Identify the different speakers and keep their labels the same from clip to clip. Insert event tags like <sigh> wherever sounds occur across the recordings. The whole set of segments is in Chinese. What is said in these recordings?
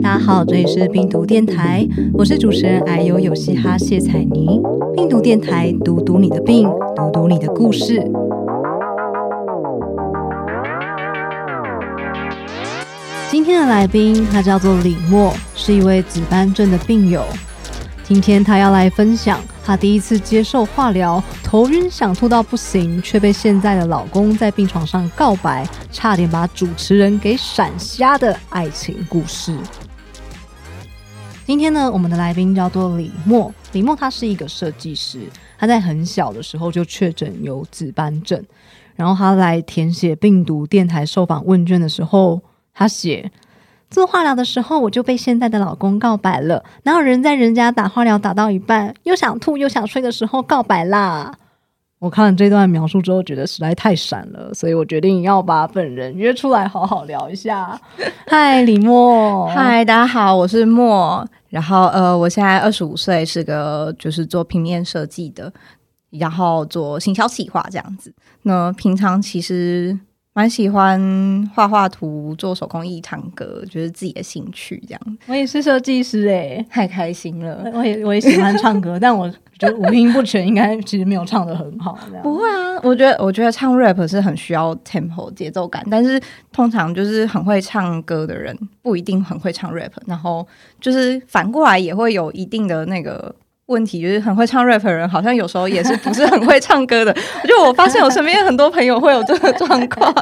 Speaker 1: 大家好，这里是病毒电台，我是主持人矮油有嘻哈谢彩妮。病毒电台，读读你的病，读读你的故事。今天的来宾，他叫做李默，是一位紫斑症的病友。今天他要来分享他第一次接受化疗，头晕想吐到不行，却被现在的老公在病床上告白，差点把主持人给闪瞎的爱情故事。今天呢，我们的来宾叫做李默。李默他是一个设计师，他在很小的时候就确诊有紫斑症，然后他来填写病毒电台受访问卷的时候，他写。做化疗的时候，我就被现在的老公告白了。哪有人在人家打化疗打到一半，又想吐又想睡的时候告白啦？我看了这段描述之后，觉得实在太闪了，所以我决定要把本人约出来好好聊一下。<laughs> 嗨，李默，
Speaker 2: 嗨，大家好，我是莫。然后呃，我现在二十五岁，是个就是做平面设计的，然后做行销企划这样子。那平常其实。蛮喜欢画画图、做手工艺、唱歌，就是自己的兴趣这样。
Speaker 1: 我也是设计师哎，
Speaker 2: 太开心了。
Speaker 1: 我也我也喜欢唱歌，<laughs> 但我觉得五音不全，应该其实没有唱的很好。
Speaker 2: 不会啊，我觉得我觉得唱 rap 是很需要 tempo 节奏感，但是通常就是很会唱歌的人不一定很会唱 rap，然后就是反过来也会有一定的那个。问题就是很会唱 rap 的人，好像有时候也是不是很会唱歌的。<laughs> 就我发现我身边很多朋友会有这个状况。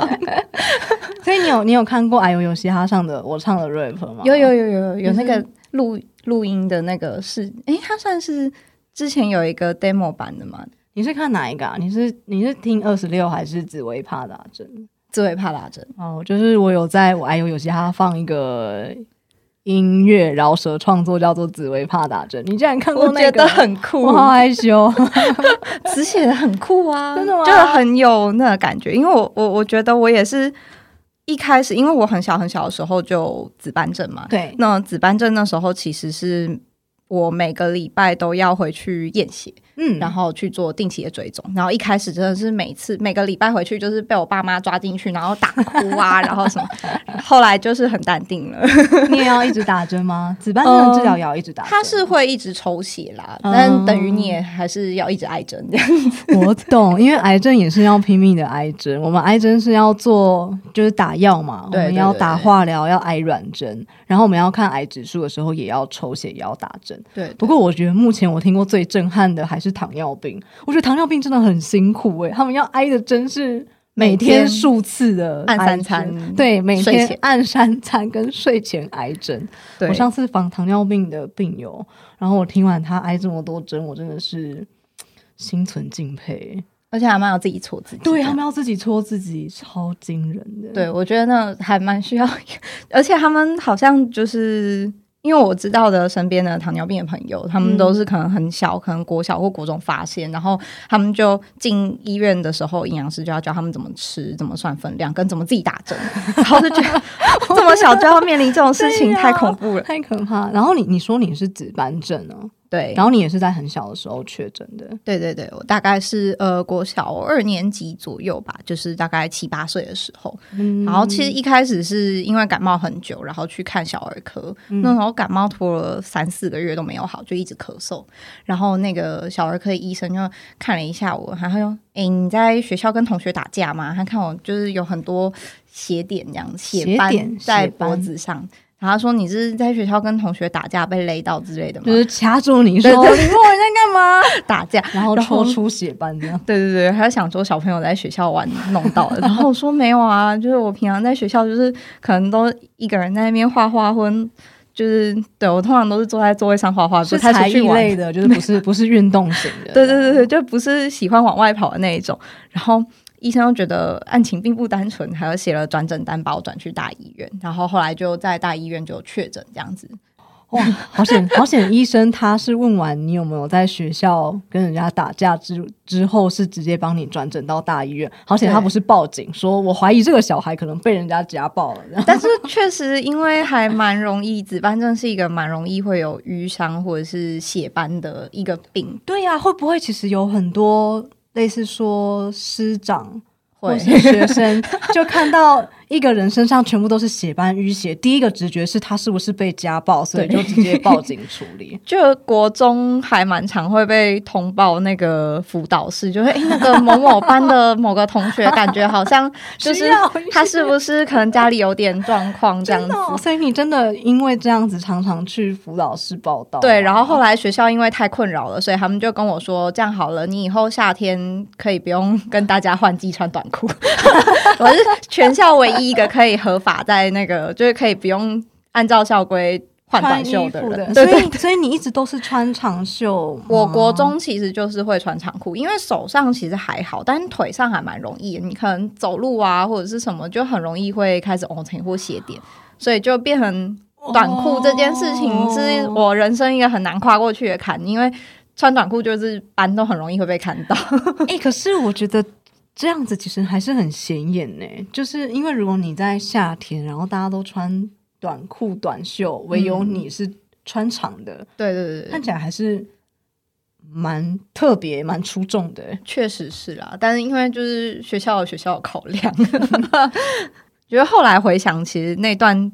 Speaker 2: <laughs>
Speaker 1: 所以你有你有看过《哎呦有嘻哈》上的我唱的 rap 吗？
Speaker 2: 有有有有有那个录录音的那个是，哎，它算是之前有一个 demo 版的吗？
Speaker 1: 你是看哪一个？啊？你是你是听二十六还是紫薇帕达针？
Speaker 2: 紫薇帕达针
Speaker 1: 哦，就是我有在我哎呦有嘻哈放一个。音乐饶舌创作叫做《紫薇怕打针》，你竟然看过那个？
Speaker 2: 我觉得很酷，
Speaker 1: 我好害羞。<laughs>
Speaker 2: 词写的很酷啊，
Speaker 1: 真的吗？
Speaker 2: 就很有那个感觉。因为我我我觉得我也是一开始，因为我很小很小的时候就紫斑症嘛。
Speaker 1: 对，
Speaker 2: 那紫斑症那时候其实是我每个礼拜都要回去验血。嗯，然后去做定期的追踪，然后一开始真的是每次每个礼拜回去就是被我爸妈抓进去，然后打哭啊，然后什么，<laughs> 后来就是很淡定了。<laughs>
Speaker 1: 你也要一直打针吗？紫斑症治疗也要一直打？
Speaker 2: 他是会一直抽血啦，但等于你也还是要一直挨针这样子。
Speaker 1: 我懂，因为癌症也是要拼命的挨针，我们挨针是要做就是打药嘛，我们要打化疗，要挨软针，然后我们要看癌指数的时候也要抽血，也要打针。
Speaker 2: 对，
Speaker 1: 不过我觉得目前我听过最震撼的还是。是糖尿病，我觉得糖尿病真的很辛苦哎，他们要挨的针是每天数次的
Speaker 2: 按三餐，
Speaker 1: 对，每天按三餐跟睡前挨针。我上次访糖尿病的病友，然后我听完他挨这么多针，我真的是心存敬佩，
Speaker 2: 而且他们要自己戳自己，
Speaker 1: 对他们要自己戳自己，超惊人的。
Speaker 2: 对我觉得那还蛮需要，<laughs> 而且他们好像就是。因为我知道的身边的糖尿病的朋友，他们都是可能很小，可能国小或国中发现，然后他们就进医院的时候，营养师就要教他们怎么吃，怎么算分量，跟怎么自己打针，<laughs> 然后就觉得 <laughs> 这么小就要面临这种事情，太恐怖了，
Speaker 1: 太可怕。然后你你说你是紫斑症哦。
Speaker 2: 对，
Speaker 1: 然后你也是在很小的时候确诊的。
Speaker 2: 对对对，我大概是呃国小二年级左右吧，就是大概七八岁的时候。然后其实一开始是因为感冒很久，然后去看小儿科，那时候感冒拖了三四个月都没有好，就一直咳嗽。然后那个小儿科医生就看了一下我，然后说：“哎，你在学校跟同学打架吗？”他看我就是有很多血点这样，血斑在脖子上。然后说你是在学校跟同学打架被勒到之类的吗？
Speaker 1: 就是掐住你说你问我在干嘛？<laughs>
Speaker 2: 打架，
Speaker 1: 然后抽出血斑这样。
Speaker 2: 对对对，他想说小朋友在学校玩弄到了，然后我说没有啊，就是我平常在学校就是可能都一个人在那边画画，或就是对我通常都是坐在座位上画画，
Speaker 1: 是才艺类的，就是不是不是运动型的。<laughs>
Speaker 2: 对对对对，就不是喜欢往外跑的那一种。然后。医生又觉得案情并不单纯，还有写了转诊单把我转去大医院，然后后来就在大医院就确诊这样子。
Speaker 1: 哇，<laughs> 好险好险！医生他是问完你有没有在学校跟人家打架之之后，是直接帮你转诊到大医院。好险他不是报警，说我怀疑这个小孩可能被人家家暴了。<laughs>
Speaker 2: 但是确实，因为还蛮容易，紫斑症是一个蛮容易会有瘀伤或者是血斑的一个病。
Speaker 1: 对呀，会不会其实有很多？类似说师长或是学生，<laughs> 就看到一个人身上全部都是血斑淤血，第一个直觉是他是不是被家暴，所以就直接报警处理。<laughs>
Speaker 2: 就国中还蛮常会被通报那个辅导室，就是哎、那个某某班的某个同学，感觉好像就是 <laughs> 他是不是可能家里有点状况这样子。
Speaker 1: 哦所以你真的因为这样子常常去辅导室报道？
Speaker 2: 对，然后后来学校因为太困扰了，所以他们就跟我说：“这样好了，你以后夏天可以不用跟大家换季穿短裤。<laughs> ”我是全校唯一一个可以合法在那个，就是可以不用按照校规换短袖
Speaker 1: 衣服
Speaker 2: 人。
Speaker 1: 所以所以你一直都是穿长袖。
Speaker 2: 我国中其实就是会穿长裤，因为手上其实还好，但是腿上还蛮容易。你可能走路啊或者是什么，就很容易会开始 O 成或鞋点，所以就变成短裤这件事情
Speaker 1: 哦
Speaker 2: 是我人生一个很难跨过去的坎，因为穿短裤就是斑都很容易会被看到。<laughs>
Speaker 1: 哎、可是我觉得这样子其实还是很显眼呢，就是因为如果你在夏天，然后大家都穿短裤短袖，唯有你是穿长的，
Speaker 2: 对对对对
Speaker 1: 看，起来还是蛮特别、蛮出众的欸。
Speaker 2: 确实是啦。但是因为就是学校有学校的考量，<laughs> 觉得后来回想，其实那段。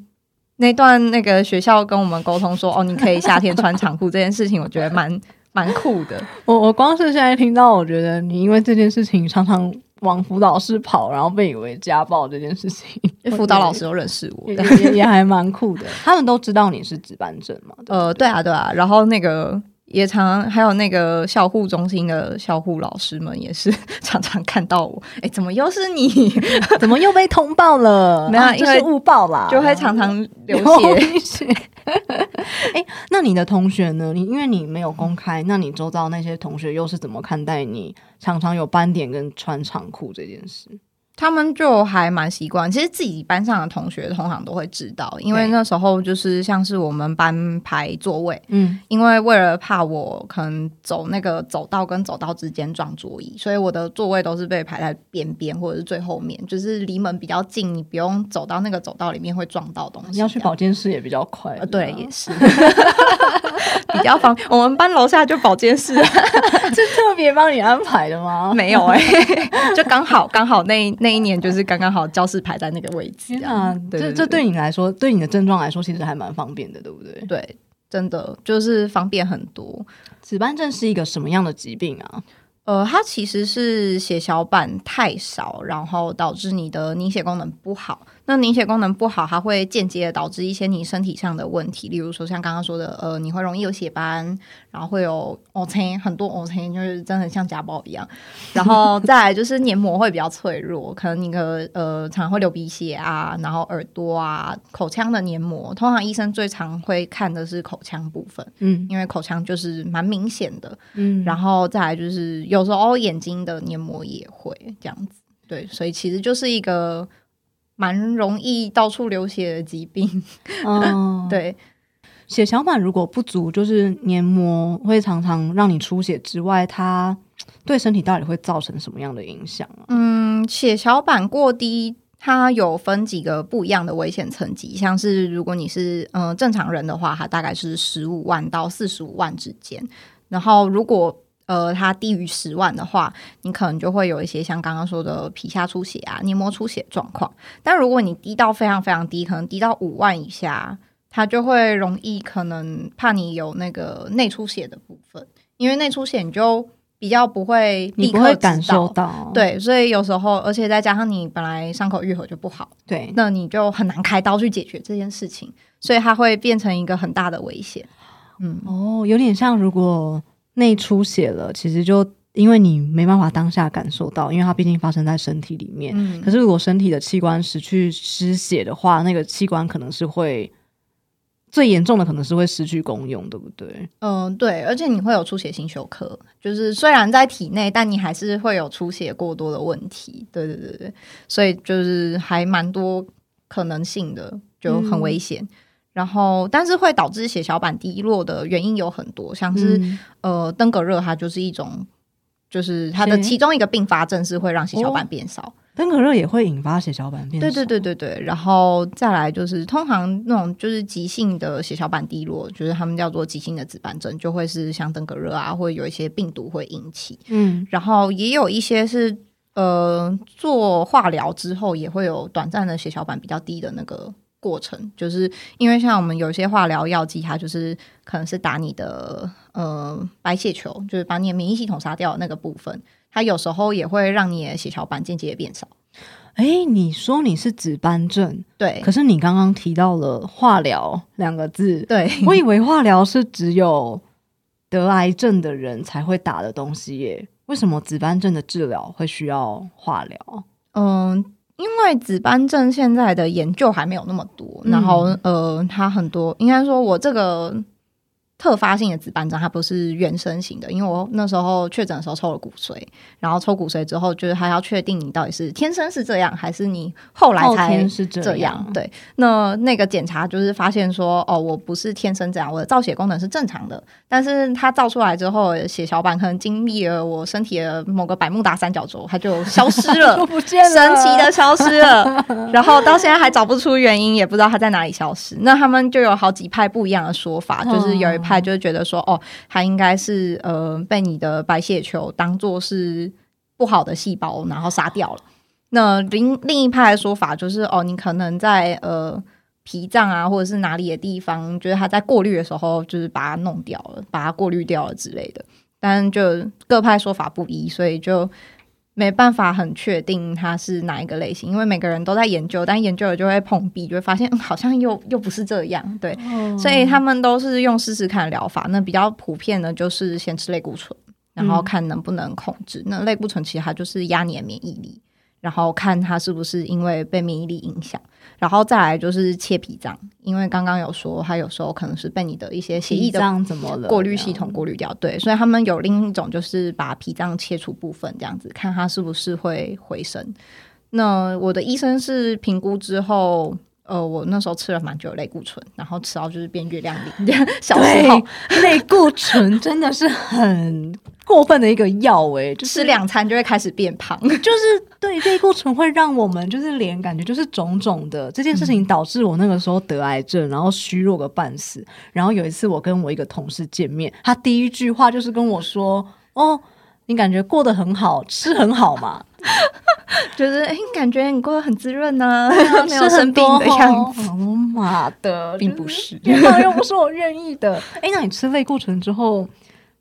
Speaker 2: 那段那个学校跟我们沟通说，哦，你可以夏天穿长裤这件事情，我觉得蛮蛮酷的。<laughs>
Speaker 1: 我我光是现在听到，我觉得你因为这件事情常常往辅导室跑，然后被以为家暴这件事情，
Speaker 2: 辅导老师都认识我
Speaker 1: 也。也还蛮酷的。他们都知道你是值班证嘛？
Speaker 2: 呃，对啊，对啊。然后那个也常还有那个校护中心的校护老师们也是 <laughs> 常常看到我，哎，怎么又是你？<laughs>
Speaker 1: 怎么又被通报了？
Speaker 2: 没有因为
Speaker 1: 误报啦，
Speaker 2: 就会常常流血。
Speaker 1: 血。哎、那你的同学呢？你因为你没有公开，那你周遭那些同学又是怎么看待你常常有斑点跟穿长裤这件事？
Speaker 2: 他们就还蛮习惯，其实自己班上的同学通常都会知道，因为那时候就是像是我们班排座位，
Speaker 1: 嗯，
Speaker 2: 因为为了怕我可能走那个走道跟走道之间撞桌椅，所以我的座位都是被排在边边或者是最后面，就是离门比较近，你不用走到那个走道里面会撞到东西。
Speaker 1: 你要去保健室也比较快。
Speaker 2: 呃，对，也是 <laughs> 比较方便。我们班楼下就保健室，<laughs>
Speaker 1: 是特别帮你安排的吗？
Speaker 2: 没有哎、<laughs> 就刚好刚好那那一年就是刚刚好教室排在那个位置
Speaker 1: 天啊
Speaker 2: 对
Speaker 1: 这对你来说，对你的症状来说，其实还蛮方便的，对不对？
Speaker 2: 对，真的就是方便很多。
Speaker 1: 紫斑症是一个什么样的疾病啊？
Speaker 2: 呃，它其实是血小板太少，然后导致你的凝血功能不好。那凝血功能不好，它会间接的导致一些你身体上的问题，例如说像刚刚说的，呃，你会容易有血斑，然后会有 O C，很多 O C 就是真的像家暴一样。然后再来就是黏膜会比较脆弱，可能你的呃常常会流鼻血啊，然后耳朵啊、口腔的黏膜，通常医生最常会看的是口腔部分，
Speaker 1: 嗯
Speaker 2: 因为口腔就是蛮明显的。
Speaker 1: 嗯，
Speaker 2: 然后再来就是有时候眼睛的黏膜也会这样子，对，所以其实就是一个蛮容易到处流血的疾病，
Speaker 1: 嗯，<laughs>
Speaker 2: 对，
Speaker 1: 血小板如果不足，就是黏膜会常常让你出血之外，它对身体到底会造成什么样的影响啊？
Speaker 2: 嗯，血小板过低。它有分几个不一样的危险层级，像是如果你是嗯、呃正常人的话，它大概是十五万到四十五万之间。然后如果呃它低于十万的话，你可能就会有一些像刚刚说的皮下出血啊、黏膜出血状况。但如果你低到非常非常低，可能低到五万以下，它就会容易可能怕你有那个内出血的部分，因为内出血你就比较不会立刻
Speaker 1: 会感受到，
Speaker 2: 对，所以有时候，而且再加上你本来伤口愈合就不好，
Speaker 1: 对，
Speaker 2: 那你就很难开刀去解决这件事情，所以它会变成一个很大的危险。嗯，
Speaker 1: 哦，有点像如果内出血了，其实就因为你没办法当下感受到，因为它毕竟发生在身体里面。
Speaker 2: 嗯
Speaker 1: 可是如果身体的器官失去失血的话，那个器官可能是会最严重的，可能是会失去功用，对不对？
Speaker 2: 嗯、对，而且你会有出血性休克，就是虽然在体内，但你还是会有出血过多的问题。对对对对，所以就是还蛮多可能性的，就很危险。然后，但是会导致血小板低落的原因有很多，像是、
Speaker 1: 嗯
Speaker 2: 呃登革热，它就是一种，就是它的其中一个并发症是会让血小板变少。
Speaker 1: 登革热也会引发血小板变少。
Speaker 2: 对对对对对，然后再来就是通常那种就是急性的血小板低落，就是他们叫做急性的紫斑症，就会是像登革热啊，或者有一些病毒会引起。
Speaker 1: 嗯
Speaker 2: 然后也有一些是呃做化疗之后也会有短暂的血小板比较低的那个过程，就是因为像我们有些化疗药剂，它就是可能是打你的呃白血球，就是把你的免疫系统杀掉的那个部分，它有时候也会让你的血小板间接变少。
Speaker 1: 哎，你说你是紫斑症，
Speaker 2: 对，
Speaker 1: 可是你刚刚提到了化疗两个字，
Speaker 2: 对
Speaker 1: 我以为化疗是只有得癌症的人才会打的东西耶。为什么紫斑症的治疗会需要化疗？
Speaker 2: 嗯，因为紫斑症现在的研究还没有那么多，然后呃，它很多应该说我这个。特发性的紫斑症，它不是原生型的，因为我那时候确诊的时候抽了骨髓，然后抽骨髓之后，就是还要确定你到底是天生是这样，还是你后来才
Speaker 1: 是
Speaker 2: 这
Speaker 1: 样。
Speaker 2: 对，那那个检查就是发现说，哦，我不是天生这样，我的造血功能是正常的，但是它造出来之后，血小板可能经历了我身体的某个百慕达三角洲，它就消失了，<laughs>
Speaker 1: 不见了，
Speaker 2: 神奇的消失了。<laughs> 然后到现在还找不出原因，也不知道它在哪里消失。那他们就有好几派不一样的说法，就是有一派。他就觉得说，哦，他应该是呃被你的白血球当做是不好的细胞，然后杀掉了。那另另一派的说法就是，哦，你可能在呃脾脏啊，或者是哪里的地方，觉得他在过滤的时候，就是把它弄掉了，把它过滤掉了之类的。但就各派说法不一，所以就。没办法很确定它是哪一个类型，因为每个人都在研究，但研究了就会碰壁，就会发现好像又又不是这样，对，所以他们都是用试试看疗法。那比较普遍的就是先吃类固醇，然后看能不能控制。那类固醇其实它就是压你的免疫力。然后看他是不是因为被免疫力影响，然后再来就是切脾脏，因为刚刚有说他有时候可能是被你的一些血液的
Speaker 1: 怎么了
Speaker 2: 过滤系统过滤掉，对，所以他们有另一种就是把脾脏切除部分这样子，看他是不是会回升。那我的医生是评估之后，呃，我那时候吃了蛮久类固醇，然后吃到就是变月亮脸，<laughs> 小时候
Speaker 1: 类固醇真的是很。过分的一个药诶，就，
Speaker 2: 吃两餐就会开始变胖，
Speaker 1: 就是对类固醇会让我们就是脸感觉就是肿肿的。这件事情导致我那个时候得癌症，然后虚弱个半死。然后有一次我跟我一个同事见面，他第一句话就是跟我说：“哦，你感觉过得很好，吃很好嘛？<laughs>
Speaker 2: 就是哎，感觉你过得很滋润呢，<laughs> 没有生病的样子。”
Speaker 1: 妈的，
Speaker 2: 并不是，<laughs>
Speaker 1: 又不是我愿意的。哎，那你吃类固醇之后？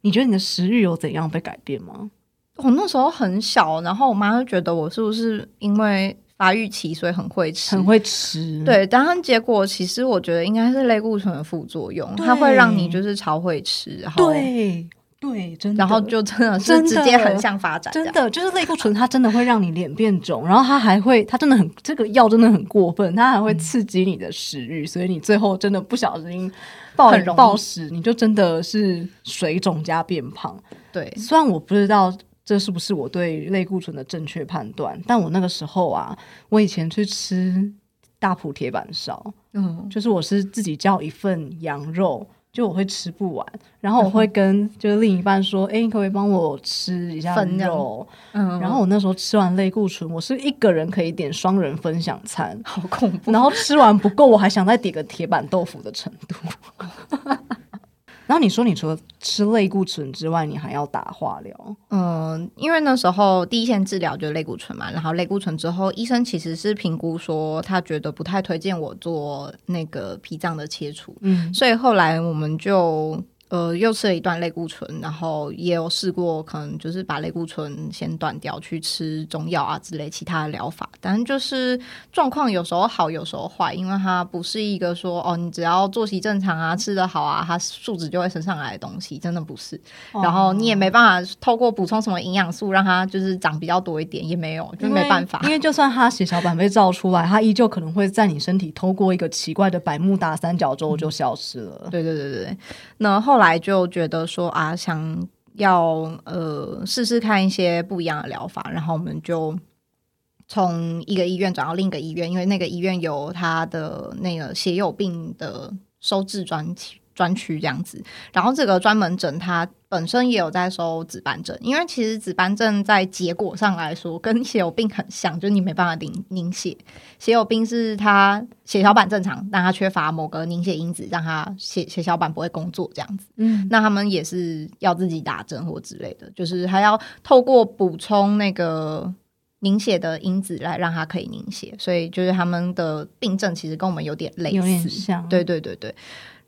Speaker 1: 你觉得你的食欲有怎样被改变吗？
Speaker 2: 我那时候很小，然后我妈就觉得我是不是因为发育期，所以很会吃，
Speaker 1: 很会吃。
Speaker 2: 对，当然结果其实我觉得应该是类固醇的副作用，它会让你就是超会吃，然后
Speaker 1: 对对，真的，
Speaker 2: 然后就真的是直接横向发展，
Speaker 1: 真的就是类固醇，它真的会让你脸变肿，然后它还会，它真的很这个药真的很过分，它还会刺激你的食欲，所以你最后真的不小心。暴暴食，你就真的是水肿加变胖。
Speaker 2: 对，
Speaker 1: 虽然我不知道这是不是我对类固醇的正确判断，但我那个时候啊，我以前去吃大埔铁板烧，嗯，就是我是自己叫一份羊肉。就我会吃不完，然后我会跟就是另一半说：“哎，你可不可以帮我吃一下肉？”嗯，然后我那时候吃完类固醇，我是一个人可以点双人分享餐，
Speaker 2: 好恐怖。
Speaker 1: 然后吃完不够，我还想再点个铁板豆腐的程度。<laughs> 然后你说，你除了吃类固醇之外，你还要打化疗？
Speaker 2: 嗯，因为那时候第一线治疗就是类固醇嘛，然后类固醇之后，医生其实是评估说他觉得不太推荐我做那个脾脏的切除，嗯，所以后来我们就。呃，又吃了一段类固醇，然后也有试过，可能就是把类固醇先断掉，去吃中药啊之类其他的疗法。但是就是状况有时候好，有时候坏，因为它不是一个说哦，你只要作息正常啊，吃得好啊，它素质就会升上来的东西，真的不是。然后你也没办法透过补充什么营养素让它就是长比较多一点，也没有，就没办法。
Speaker 1: 因为就算它血小板被造出来，它依旧可能会在你身体透过一个奇怪的百慕大三角洲就消失了。
Speaker 2: 对对对对，那后。来就觉得说啊，想要呃试试看一些不一样的疗法，然后我们就从一个医院转到另一个医院，因为那个医院有他的那个血友病的收治专区。专区这样子，然后这个专门诊它本身也有在收紫斑症，因为其实紫斑症在结果上来说跟血友病很像，就是你没办法凝凝血。血友病是它血小板正常，但它缺乏某个凝血因子，让它血血小板不会工作这样子。嗯，那他们也是要自己打针或之类的，就是还要透过补充那个凝血的因子来让它可以凝血，所以就是他们的病症其实跟我们有点类似，
Speaker 1: 有点像。
Speaker 2: 对对对对，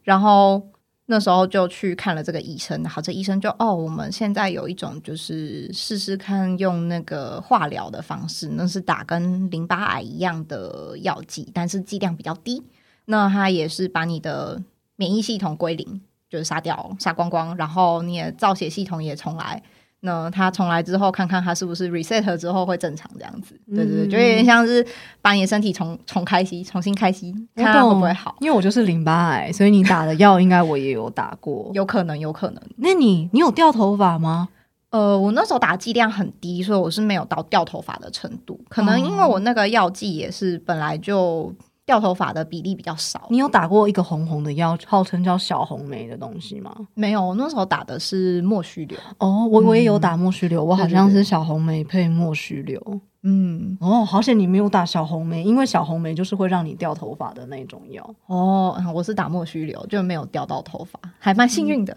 Speaker 2: 然后那时候就去看了这个医生，好这医生就哦，我们现在有一种就是试试看用那个化疗的方式，那是打跟淋巴癌一样的药剂，但是剂量比较低。那他也是把你的免疫系统归零，就是杀掉、杀光光，然后你的造血系统也重来。那他重来之后，看看他是不是 reset 之后会正常这样子。对对对，就有点像是把你的身体重重开机、重新开机，看看会不会好。
Speaker 1: 因为我就是淋巴癌，所以你打的药应该我也有打过，<laughs>
Speaker 2: 有可能，有可能。
Speaker 1: 那你你有掉头发吗？
Speaker 2: 呃，我那时候打剂量很低，所以我是没有到掉头发的程度。可能因为我那个药剂也是本来就。掉头发的比例比较少。
Speaker 1: 你有打过一个红红的药，号称叫小红梅的东西吗？
Speaker 2: 没有，我那时候打的是莫须流。
Speaker 1: 哦，我我也有打莫须流，我好像是小红梅配莫须流。嗯，哦，好险你没有打小红梅，因为小红梅就是会让你掉头发的那种药。
Speaker 2: 哦，我是打莫须流，就没有掉到头发，还蛮幸运的。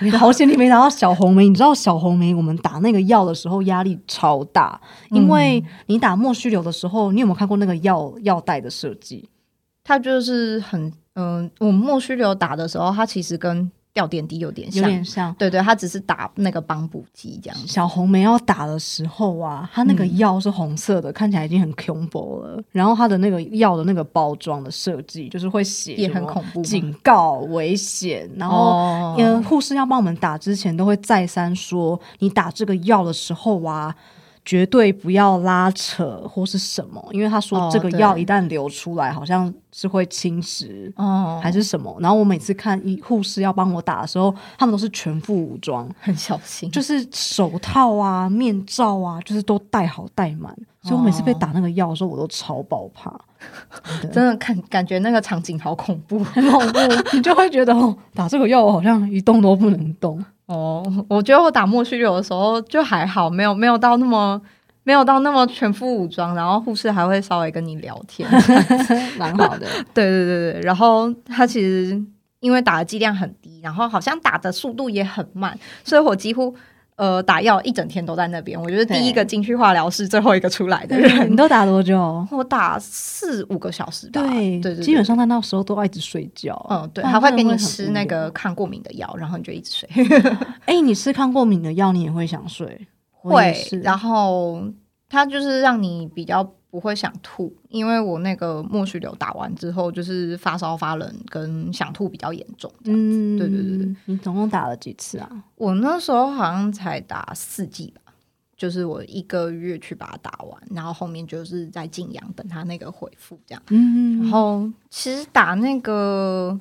Speaker 1: 你好险你没打到小红梅，你知道小红梅我们打那个药的时候压力超大，因为你打莫须流的时候，你有没有看过那个药药袋的设计？
Speaker 2: 它就是很嗯，我们莫须流打的时候，它其实跟。掉点滴有点
Speaker 1: 像，有点像，
Speaker 2: 对对，他只是打那个帮补剂这样。
Speaker 1: 小红梅要打的时候啊，它那个药是红色的，看起来已经很恐怖了。然后它的那个药的那个包装的设计，就是会写
Speaker 2: 也很恐怖，
Speaker 1: 警告、危险。然后，嗯，护士要帮我们打之前，都会再三说，你打这个药的时候啊。绝对不要拉扯或是什么，因为他说这个药一旦流出来，好像是会侵蚀哦，还是什么。然后我每次看医护士要帮我打的时候，他们都是全副武装，
Speaker 2: 很小心，
Speaker 1: 就是手套啊、面罩啊，就是都戴好戴满。所以我每次被打那个药的时候，我都超爆怕，
Speaker 2: 真的看感觉那个场景好恐怖，
Speaker 1: 很恐怖。你就会觉得哦，打这个药我好像一动都不能动。
Speaker 2: 哦，我觉得我打莫须有的时候就还好，没有没有到那么没有到那么全副武装，然后护士还会稍微跟你聊天，<laughs>
Speaker 1: 蛮好的。<laughs>
Speaker 2: 对对对对，然后他其实因为打的剂量很低，然后好像打的速度也很慢，所以我几乎。呃，打药一整天都在那边。我觉得第一个进去化疗室，最后一个出来的人。
Speaker 1: 你都打多久？
Speaker 2: 我打四五个小时吧。
Speaker 1: 对对对，基本上他那时候都要一直睡觉。
Speaker 2: 嗯，对，还会给你吃那个抗过敏的药，然后你就一直睡。<laughs> <laughs>
Speaker 1: 哎，你吃抗过敏的药，你也会想睡？
Speaker 2: 会。然后它就是让你比较。不会想吐，因为我那个莫须流打完之后，就是发烧发冷跟想吐比较严重。嗯，对对对对。
Speaker 1: 你总共打了几次啊？
Speaker 2: 我那时候好像才打四剂吧，就是我一个月去把它打完，然后后面就是在静养，等它那个恢复这样。嗯，然后其实打那个。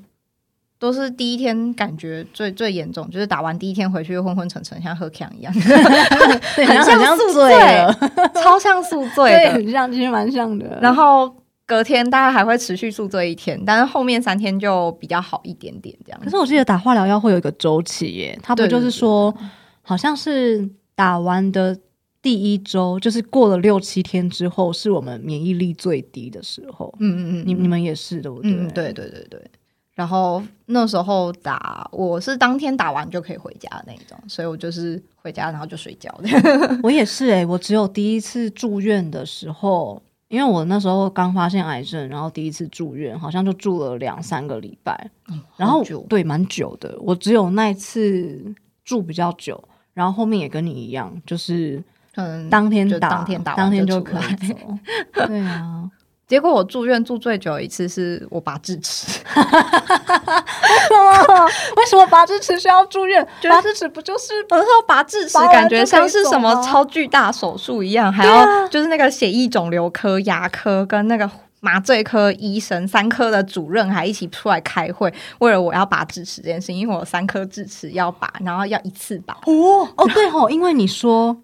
Speaker 2: 都是第一天感觉最最严重，就是打完第一天回去昏昏沉沉，像喝强一样，<laughs>
Speaker 1: 很像宿醉了，<laughs>
Speaker 2: 超像宿醉对，
Speaker 1: 很像，其实蛮像的。
Speaker 2: 然后隔天大概还会持续宿醉一天，但是后面三天就比较好一点点这样。
Speaker 1: 可是我记得打化疗药会有一个周期耶，它不就是说，好像是打完的第一周，就是过了六七天之后，是我们免疫力最低的时候。嗯嗯嗯，你你们也是的，对
Speaker 2: 对对对对。然后那时候打，我是当天打完就可以回家的那种，所以我就是回家然后就睡觉的。<laughs>
Speaker 1: 我也是哎，我只有第一次住院的时候，因为我那时候刚发现癌症，然后第一次住院，好像就住了两三个礼拜，然后对，蛮久的。我只有那一次住比较久，然后后面也跟你一样，就是嗯，当天打，
Speaker 2: 当天打，
Speaker 1: 当天就可以走。<laughs> 对啊。
Speaker 2: 结果我住院住最久一次是我拔智齿，<laughs>
Speaker 1: 为什么？为什么拔智齿需要住院？拔智齿不就是
Speaker 2: 有时候拔智齿感觉像是什么超巨大手术一样，还要就是那个血液肿瘤科、牙科跟那个麻醉科医生三科的主任还一起出来开会，为了我要拔智齿这件事，因为我三颗智齿要拔，然后要一次拔。
Speaker 1: 哦哦，对哦，因为你说。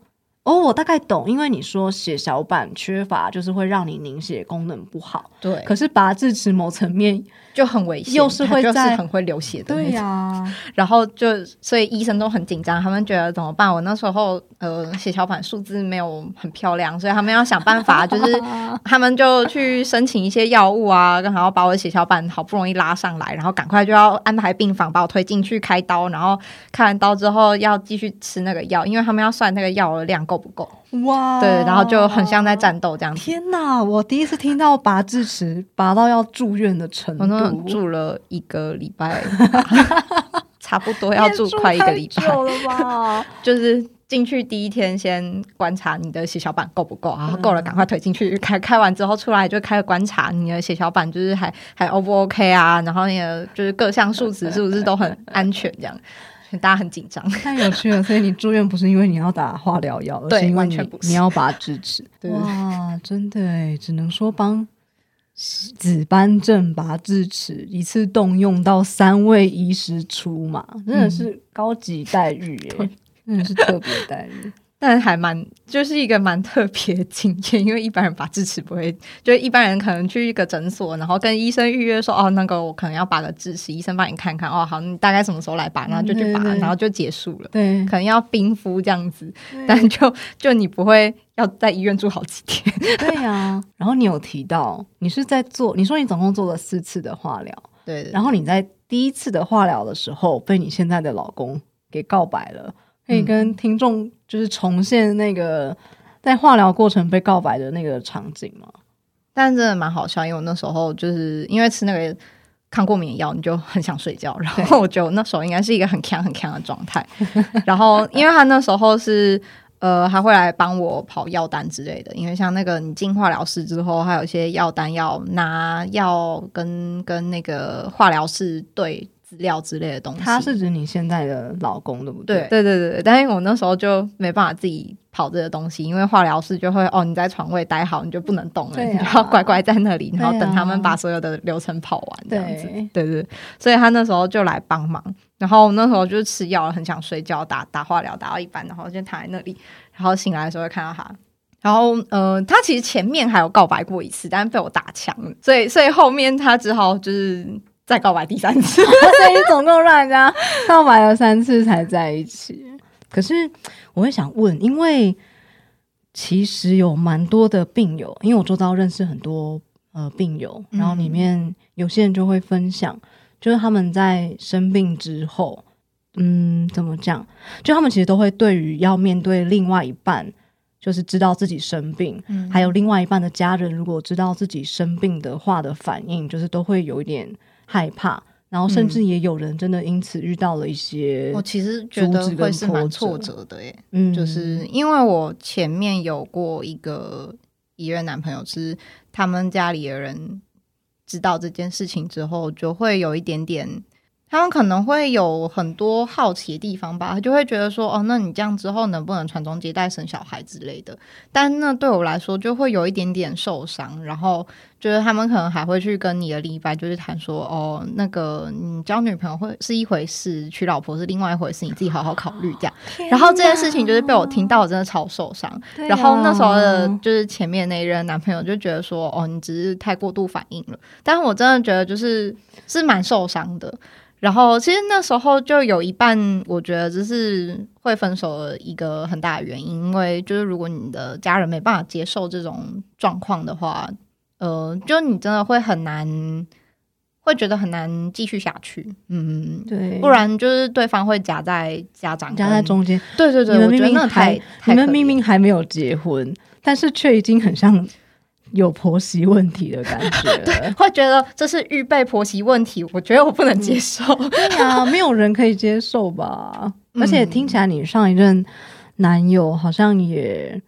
Speaker 1: 哦，我大概懂，因为你说血小板缺乏，就是会让你凝血功能不好。
Speaker 2: 对，
Speaker 1: 可是拔智齿某层面。
Speaker 2: 就很危险，
Speaker 1: 又是会
Speaker 2: 在很会流血的，
Speaker 1: 对呀。
Speaker 2: 然后就所以医生都很紧张，他们觉得怎么办？我那时候呃血小板数字没有很漂亮，所以他们要想办法，就是 <laughs> 他们就去申请一些药物啊，然后把我的血小板好不容易拉上来，然后赶快就要安排病房把我推进去开刀，然后开完刀之后要继续吃那个药，因为他们要算那个药的量够够不够？
Speaker 1: 哇，
Speaker 2: 对，然后就很像在战斗这样子。
Speaker 1: 天哪！我第一次听到拔智齿拔到要住院的程度，
Speaker 2: 住了一个礼拜，<laughs> 差不多要住快一个礼拜。
Speaker 1: 了吧？<laughs>
Speaker 2: 就是进去第一天先观察你的血小板够不够，然后够了赶快推进去开。开完之后出来就开始观察你的血小板，就是还还 O 不 OK 啊？然后你的就是各项数值是不是都很安全？这样大家很紧张。
Speaker 1: 太有趣了！所以你住院不是因为你要打化疗药，而是因为你你要拔智齿。哇，真的哎，只能说帮紫斑症拔智齿一次动用到三位医师出马，真的是高级待遇 <laughs> 耶，真的是特别待遇。
Speaker 2: 但还蛮就是一个蛮特别的经验，因为一般人拔智齿不会，就是一般人可能去一个诊所，然后跟医生预约说，哦，那个我可能要拔个智齿，医生帮你看看，哦，好，你大概什么时候来拔，然后就去拔，然后就结束了。
Speaker 1: 对，
Speaker 2: 可能要冰敷这样子，但就就你不会要在医院住好几天。
Speaker 1: 对呀、然后你有提到你是在做，你说你总共做了四次的化疗，
Speaker 2: 对。对
Speaker 1: 然后你在第一次的化疗的时候被你现在的老公给告白了，可以跟听众就是重现那个在化疗过程被告白的那个场景吗？
Speaker 2: 但真的蛮好笑，因为我那时候就是因为吃那个抗过敏药，你就很想睡觉，然后我觉得我那时候应该是一个很强很强的状态。然后因为他那时候是呃，还会来帮我跑药单之类的，因为像那个你进化疗室之后，还有一些药单要拿，要跟跟那个化疗室对资料之类的东西。
Speaker 1: 他是指你现在的老公对不
Speaker 2: 对
Speaker 1: 对？
Speaker 2: 对对但是我那时候就没办法自己跑这个东西，因为化疗室就会哦，你在床位待好，你就不能动了，你就要乖乖在那里，然后等他们把所有的流程跑完这样子。
Speaker 1: 对
Speaker 2: 对对，所以他那时候就来帮忙，然后那时候就吃药了，很想睡觉，打打化疗打到一半，然后就躺在那里，然后醒来的时候会看到他。然后，呃，他其实前面还有告白过一次，但是被我打枪了，所以，所以后面他只好就是再告白第三次。<laughs>
Speaker 1: 所以你总共让人家 <laughs> 告白了三次才在一起。可是我会想问，因为其实有蛮多的病友，因为我周遭认识很多呃病友，
Speaker 2: 嗯
Speaker 1: 然后里面有些人就会分享，就是他们在生病之后，嗯，怎么讲？就他们其实都会对于要面对另外一半，就是知道自己生病，
Speaker 2: 嗯
Speaker 1: 还有另外一半的家人，如果知道自己生病的话的反应，就是都会有一点害怕，然后甚至也有人真的因此遇到了一些，
Speaker 2: 我其实觉得会是蛮挫
Speaker 1: 折
Speaker 2: 的耶。
Speaker 1: 嗯
Speaker 2: 就是因为我前面有过一个一任男朋友，是他们家里的人知道这件事情之后，就会有一点点，他们可能会有很多好奇的地方吧，就会觉得说，哦，那你这样之后能不能传宗接代、生小孩之类的？但那对我来说，就会有一点点受伤，然后就是他们可能还会去跟你的另一半就是谈说，哦，那个你交女朋友会是一回事，娶老婆是另外一回事，你自己好好考虑这样。然后这件事情就是被我听到，我真的超受伤。
Speaker 1: 啊
Speaker 2: 然后那时候的就是前面那一任男朋友就觉得说，哦，你只是太过度反应了。但是我真的觉得就是是蛮受伤的。然后其实那时候就有一半，我觉得这是会分手的一个很大的原因，因为就是如果你的家人没办法接受这种状况的话，呃，就你真的会很难，会觉得很难继续下去。嗯，
Speaker 1: 对，
Speaker 2: 不然就是对方会夹在家长
Speaker 1: 夹在中间，
Speaker 2: 对对对，
Speaker 1: 你们明明还你们明明还没有结婚，但是却已经很像有婆媳问题的感觉 <laughs> 了。
Speaker 2: 会觉得这是预备婆媳问题，我觉得我不能接受。
Speaker 1: 对啊、<laughs> 没有人可以接受吧？
Speaker 2: 嗯
Speaker 1: 而且听起来你上一任男友好像也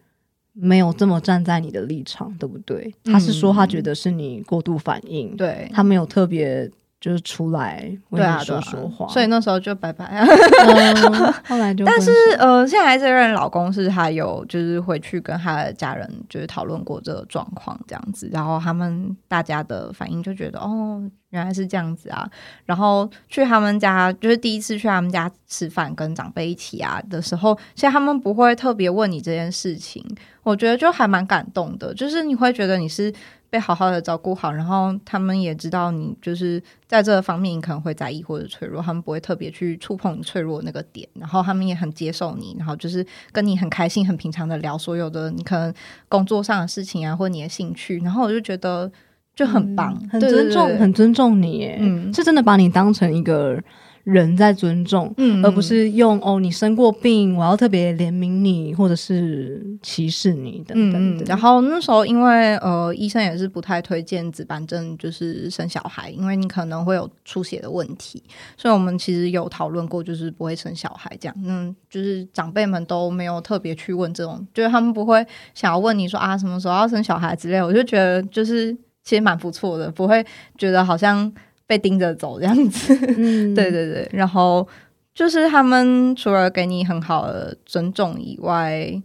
Speaker 1: 没有这么站在你的立场，对不对？他是说他觉得是你过度反应，
Speaker 2: 嗯对
Speaker 1: 他没有特别就是出来为
Speaker 2: 对啊，
Speaker 1: 你
Speaker 2: 对啊
Speaker 1: 说说话，
Speaker 2: 所以那时候就拜拜啊。
Speaker 1: 嗯 <laughs> 后来就
Speaker 2: 但是呃，现在这任老公是他有就是回去跟他的家人就是讨论过这个状况这样子，然后他们大家的反应就觉得哦原来是这样子啊，然后去他们家就是第一次去他们家吃饭跟长辈一起啊的时候，其实他们不会特别问你这件事情，我觉得就还蛮感动的，就是你会觉得你是。被好好的照顾好，然后他们也知道你就是在这个方面你可能会在意或者脆弱，他们不会特别去触碰你脆弱那个点，然后他们也很接受你，然后就是跟你很开心、很平常的聊所有的你可能工作上的事情啊，或你的兴趣，然后我就觉得就很棒，
Speaker 1: 嗯很尊重，
Speaker 2: 对。对
Speaker 1: 很尊重你耶，
Speaker 2: 嗯。
Speaker 1: 是真的把你当成一个人在尊重，
Speaker 2: 嗯
Speaker 1: 而不是用哦你生过病，我要特别怜悯你，或者是歧视你等等。
Speaker 2: 然后那时候因为呃，医生也是不太推荐紫斑症就是生小孩，因为你可能会有出血的问题，所以我们其实有讨论过，就是不会生小孩这样。嗯，就是长辈们都没有特别去问这种，就是他们不会想要问你说啊什么时候要生小孩之类，我就觉得就是其实蛮不错的，不会觉得好像被盯着走这样子。<laughs>
Speaker 1: 嗯，
Speaker 2: 对对对，然后就是他们除了给你很好的尊重以外，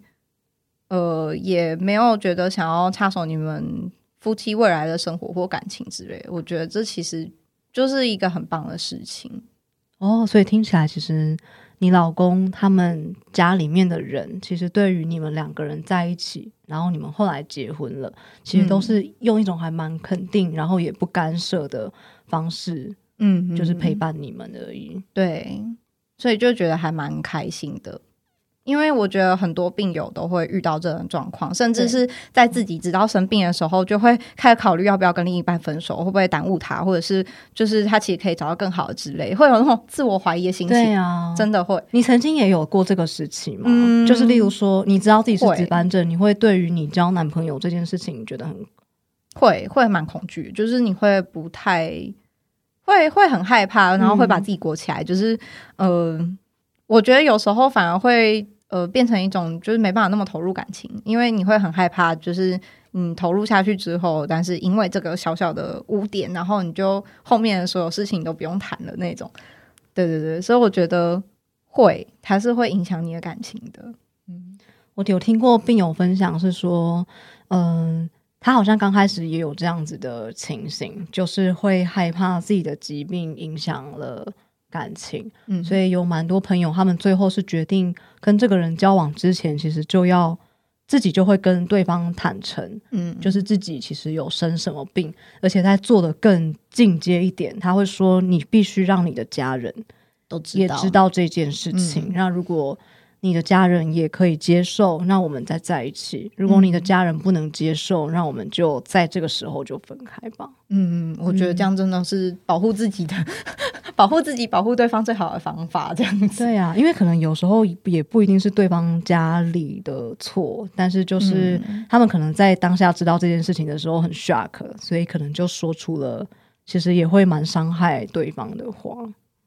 Speaker 2: 呃，也没有觉得想要插手你们夫妻未来的生活或感情之类的。我觉得这其实就是一个很棒的事情。
Speaker 1: 哦，所以听起来其实你老公他们家里面的人，其实对于你们两个人在一起，然后你们后来结婚了，其实都
Speaker 2: 嗯
Speaker 1: 是用一种还蛮肯定，然后也不干涉的方式，
Speaker 2: 嗯
Speaker 1: 就是陪
Speaker 2: 伴。
Speaker 1: 你们而已。
Speaker 2: 对，所以就觉得还蛮开心的。因为我觉得很多病友都会遇到这种状况，甚至是在自己知道生病的时候，就会开始考虑要不要跟另一半分手，会不会耽误他，或者是就是他其实可以找到更好的之类，会有那种自我怀疑的心
Speaker 1: 对
Speaker 2: 情，
Speaker 1: 啊，
Speaker 2: 真的会。
Speaker 1: 你曾经也有过这个时期吗？
Speaker 2: 嗯
Speaker 1: 就是例如说，你知道自己是
Speaker 2: 会
Speaker 1: 值班症，你会对于你交男朋友这件事情觉得很
Speaker 2: 会会蛮恐惧，就是你会不太会会很害怕，然后会把自己裹起来，就是呃，我觉得有时候反而会呃变成一种就是没办法那么投入感情，因为你会很害怕，就是你投入下去之后，但是因为这个小小的污点，然后你就后面的所有事情都不用谈了那种。对对对，所以我觉得会它是会影响你的感情的。
Speaker 1: 嗯我有听过病友分享是说，嗯、他好像刚开始也有这样子的情形，就是会害怕自己的疾病影响了感情，
Speaker 2: 嗯，
Speaker 1: 所以有蛮多朋友他们最后是决定跟这个人交往之前，其实就要自己就会跟对方坦诚，
Speaker 2: 嗯，
Speaker 1: 就是自己其实有生什么病，而且在做的更进阶一点，他会说你必须让你的家人
Speaker 2: 都知道。
Speaker 1: 也知道这件事情。
Speaker 2: 嗯。
Speaker 1: 那如果你的家人也可以接受，那我们再在一起；如果你的家人不能接受，那我们就在这个时候就分开吧。
Speaker 2: 嗯，我觉得这样真的是保护自己的、<laughs> 保护自己、保护对方最好的方法。这样子，
Speaker 1: 对呀、因为可能有时候也不一定是对方家里的错，但是就是
Speaker 2: 嗯
Speaker 1: 他们可能在当下知道这件事情的时候很 shock，所以可能就说出了其实也会蛮伤害对方的话。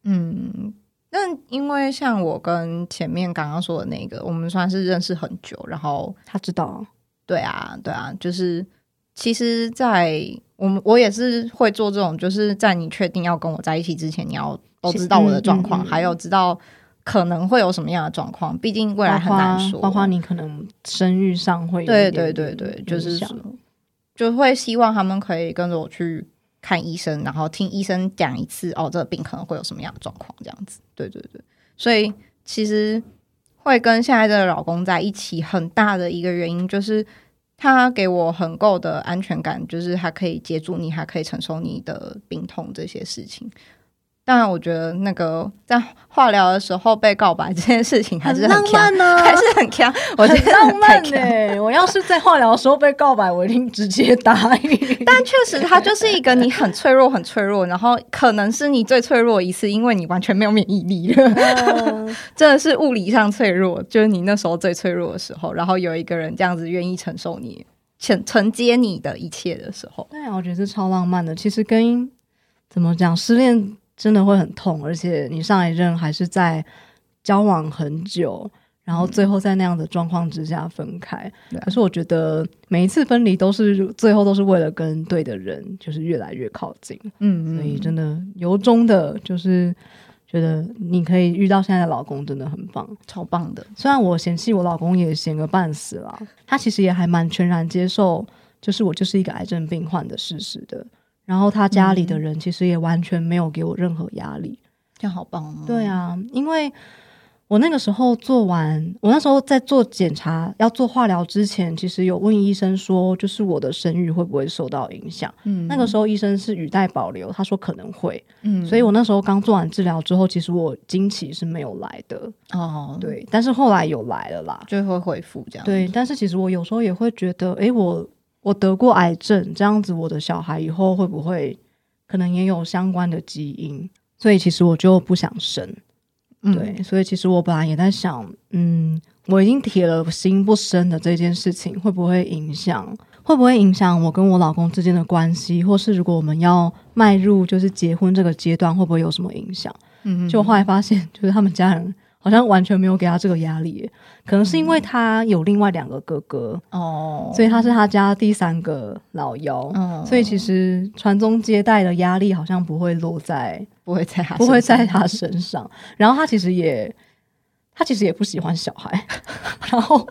Speaker 2: 嗯，但因为像我跟前面刚刚说的那个，我们算是认识很久，然后
Speaker 1: 他知道，
Speaker 2: 对啊，对啊，就是其实，在我们我也是会做这种，就是在你确定要跟我在一起之前，你要都知道我的状况，
Speaker 1: 嗯嗯嗯。
Speaker 2: 还有知道可能会有什么样的状况，毕竟未来很难说，
Speaker 1: 包括你可能生育上会有
Speaker 2: 对对对对，就是就会希望他们可以跟着我去看医生，然后听医生讲一次哦，这个病可能会有什么样的状况，这样子。对对对，所以其实会跟现在的老公在一起，很大的一个原因就是他给我很够的安全感，就是他可以接住你，还可以承受你的病痛这些事情。当然，我觉得那个在化疗的时候被告白这件事情还是
Speaker 1: 浪
Speaker 2: 很浪，
Speaker 1: 漫呢、
Speaker 2: 还是很强。我觉
Speaker 1: 很
Speaker 2: 得
Speaker 1: 浪漫呢、
Speaker 2: 太强
Speaker 1: 我要是在化疗的时候被告白，我一定直接答应。
Speaker 2: 但确实，它就是一个你很脆弱、很脆弱，然后可能是你最脆弱的一次，因为你完全没有免疫力了，
Speaker 1: 嗯 <laughs>
Speaker 2: 真的是物理上脆弱，就是你那时候最脆弱的时候，然后有一个人这样子愿意承受你、承承接你的一切的时候，
Speaker 1: 对啊，我觉得是超浪漫的。其实跟怎么讲，失恋真的会很痛，而且你上一任还是在交往很久，然后最后在那样的状况之下分开。可是我觉得每一次分离都是最后都是为了跟对的人，就是越来越靠近。
Speaker 2: 嗯
Speaker 1: 所以真的由衷的，就是觉得你可以遇到现在的老公真的很棒。
Speaker 2: 超棒的，
Speaker 1: 虽然我嫌弃我老公也嫌个半死了，他其实也还蛮全然接受，就是我就是一个癌症病患的事实的。然后他家里的人其实也完全没有给我任何压力。
Speaker 2: 这样好棒哦。
Speaker 1: 对啊，因为我那个时候做完，我那时候在做检查要做化疗之前，其实有问医生说，就是我的生育会不会受到影响。
Speaker 2: 嗯，
Speaker 1: 那个时候医生是语带保留，他说可能会。
Speaker 2: 嗯，
Speaker 1: 所以我那时候刚做完治疗之后，其实我经期是没有来的，
Speaker 2: 哦，，
Speaker 1: 对，但是后来有来了啦。
Speaker 2: 就会恢复这样。
Speaker 1: 对，但是其实我有时候也会觉得，哎，我我得过癌症，这样子我的小孩以后会不会可能也有相关的基因？所以其实我就不想生。
Speaker 2: 嗯
Speaker 1: 对，所以其实我本来也在想，嗯，我已经铁了心不生的这件事情，会不会影响？会不会影响我跟我老公之间的关系？或是如果我们要迈入就是结婚这个阶段，会不会有什么影响？
Speaker 2: 嗯
Speaker 1: 就后来发现，就是他们家人好像完全没有给他这个压力，可能是因为他有另外两个哥哥，
Speaker 2: 哦，
Speaker 1: 所以他是他家第三个老幺，
Speaker 2: 嗯
Speaker 1: 所以其实传宗接代的压力好像不会落在
Speaker 2: 不会在他
Speaker 1: 不会在他身上。然后他其实也，他其实也不喜欢小孩。<laughs> 然后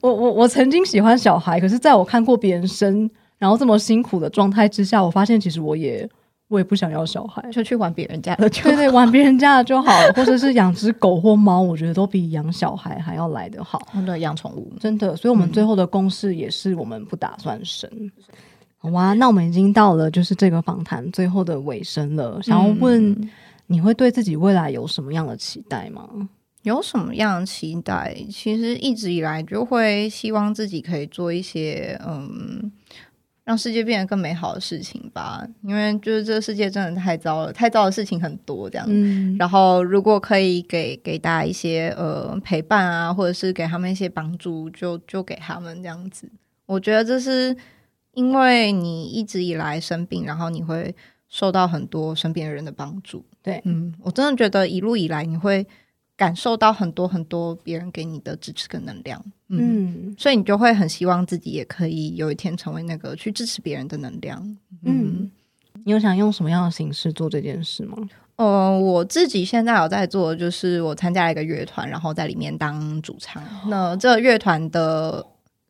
Speaker 1: 我我我曾经喜欢小孩，可是在我看过别人生，然后这么辛苦的状态之下，我发现其实我也我也不想要小孩。
Speaker 2: 就去玩别人家的就 <laughs>
Speaker 1: 对对，玩别人家的就好了，或者是养只狗或猫，我觉得都比养小孩还要来得好。
Speaker 2: 真的，养宠物。
Speaker 1: 真的，所以我们最后的公式也是我们不打算生。好哇，那我们已经到了就是这个访谈最后的尾声了，想要问
Speaker 2: 嗯
Speaker 1: 你会对自己未来有什么样的期待吗？
Speaker 2: 有什么样的期待？其实一直以来就会希望自己可以做一些嗯，让世界变得更美好的事情吧。因为就是这个世界真的太糟了，太糟的事情很多这样。
Speaker 1: 嗯
Speaker 2: 然后如果可以给给大家一些呃陪伴啊，或者是给他们一些帮助，就就给他们这样子。我觉得这是因为你一直以来生病，然后你会受到很多身边的人的帮助。
Speaker 1: 对
Speaker 2: 嗯，我真的觉得一路以来你会感受到很多很多别人给你的支持跟能量。嗯。
Speaker 1: 嗯
Speaker 2: 所以你就会很希望自己也可以有一天成为那个去支持别人的能量。
Speaker 1: 嗯，你有想用什么样的形式做这件事吗？
Speaker 2: 呃，我自己现在有在做，就是我参加了一个乐团，然后在里面当主唱。那这个乐团的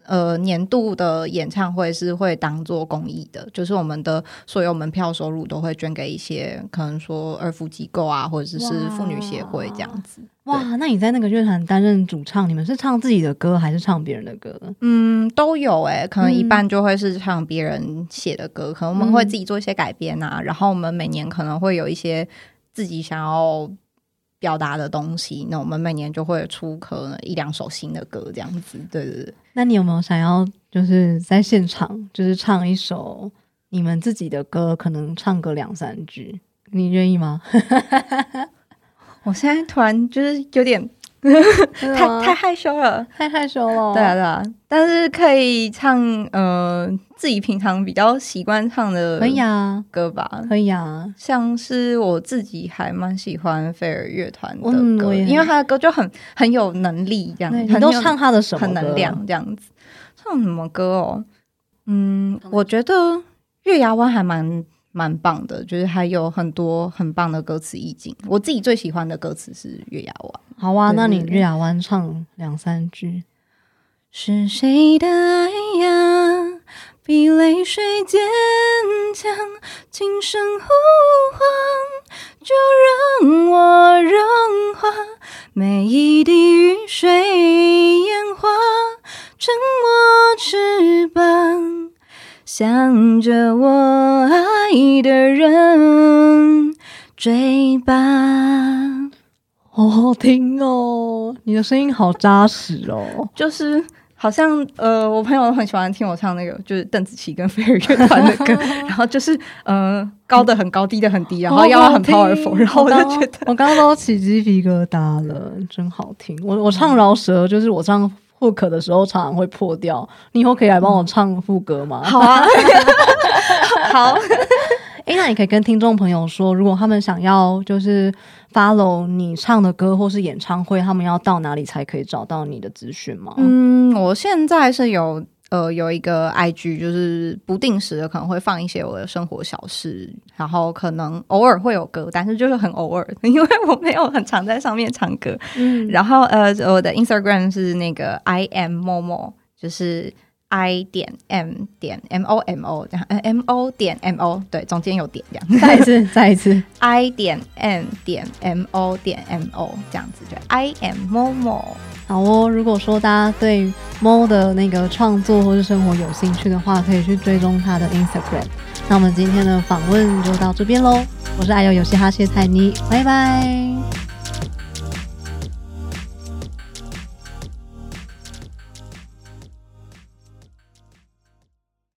Speaker 2: 呃年度的演唱会是会当做公益的，就是我们的所有门票收入都会捐给一些可能说儿福机构啊，或者是妇女协会这样子。
Speaker 1: 哇，那你在那个乐团担任主唱，你们是唱自己的歌还是唱别人的歌？
Speaker 2: 嗯，都有诶、可能一
Speaker 1: 嗯
Speaker 2: 半就会是唱别人写的歌，可能我们会自己做一些改编啊，然后我们每年可能会有一些自己想要表达的东西，那我们每年就会出可能一两首新的歌这样子。对对对，
Speaker 1: 那你有没有想要就是在现场就是唱一首你们自己的歌，可能唱个两三句，你愿意吗？<laughs>
Speaker 2: 我现在突然就是有点 <laughs>
Speaker 1: 太
Speaker 2: 太太害羞了。
Speaker 1: 太害羞了。
Speaker 2: 对啊，对啊，但是可以唱呃自己平常比较习惯唱的
Speaker 1: 可以啊，
Speaker 2: 歌吧，
Speaker 1: 可以啊。
Speaker 2: 像是我自己还蛮喜欢飞儿乐团的歌，因为他的歌就很很有能力，这样，很有
Speaker 1: 你都唱他的什么歌
Speaker 2: 很能量这样子。唱什么歌哦？嗯，我觉得月牙湾还蛮蛮棒的，就是还有很多很棒的歌词意境。我自己最喜欢的歌词是月牙湾。
Speaker 1: 好啊，
Speaker 2: 对
Speaker 1: 那你月牙湾唱两三句。
Speaker 2: 是谁的爱呀，比泪水坚强？轻声呼唤，就让我融化每一滴雨水烟花，成我翅膀，向着我爱的人追吧。
Speaker 1: 好好听哦，你的声音好扎实哦。
Speaker 2: 就是好像呃，我朋友很喜欢听我唱那个，就是邓紫棋跟飞儿乐团的歌，<laughs> 然后就是呃高的很高，低的很低，然后要很 powerful，然后我就觉得
Speaker 1: 我刚刚都起鸡皮疙瘩了，真好听。我我唱饶舌，就是我唱 hook 的时候常常会破掉，你以后可以来帮我唱副歌吗？
Speaker 2: 好啊，<laughs> 好，
Speaker 1: 诶，那你可以跟听众朋友说，如果他们想要就是 follow 你唱的歌或是演唱会，他们要到哪里才可以找到你的资讯吗？
Speaker 2: 嗯，我现在是有。呃，有一个 IG，就是不定时的可能会放一些我的生活小事，然后可能偶尔会有歌，但是就是很偶尔，<laughs> 因为我没有很常在上面唱歌。
Speaker 1: 嗯，
Speaker 2: 然后呃，我的 Instagram 是那个 I am Momo，就是 I 点 M 点 M O M O 这样，呃 M O 点 M O，对，中间有点这样
Speaker 1: 再一次，再一次。<laughs>
Speaker 2: I 点 M 点 M O 点 M O 这样子，就 I am Momo。
Speaker 1: 好哦，如果说大家对猫的那个创作或者生活有兴趣的话，可以去追踪他的 Instagram。那我们今天的访问就到这边喽，我是爱游游戏哈谢菜妮，拜拜。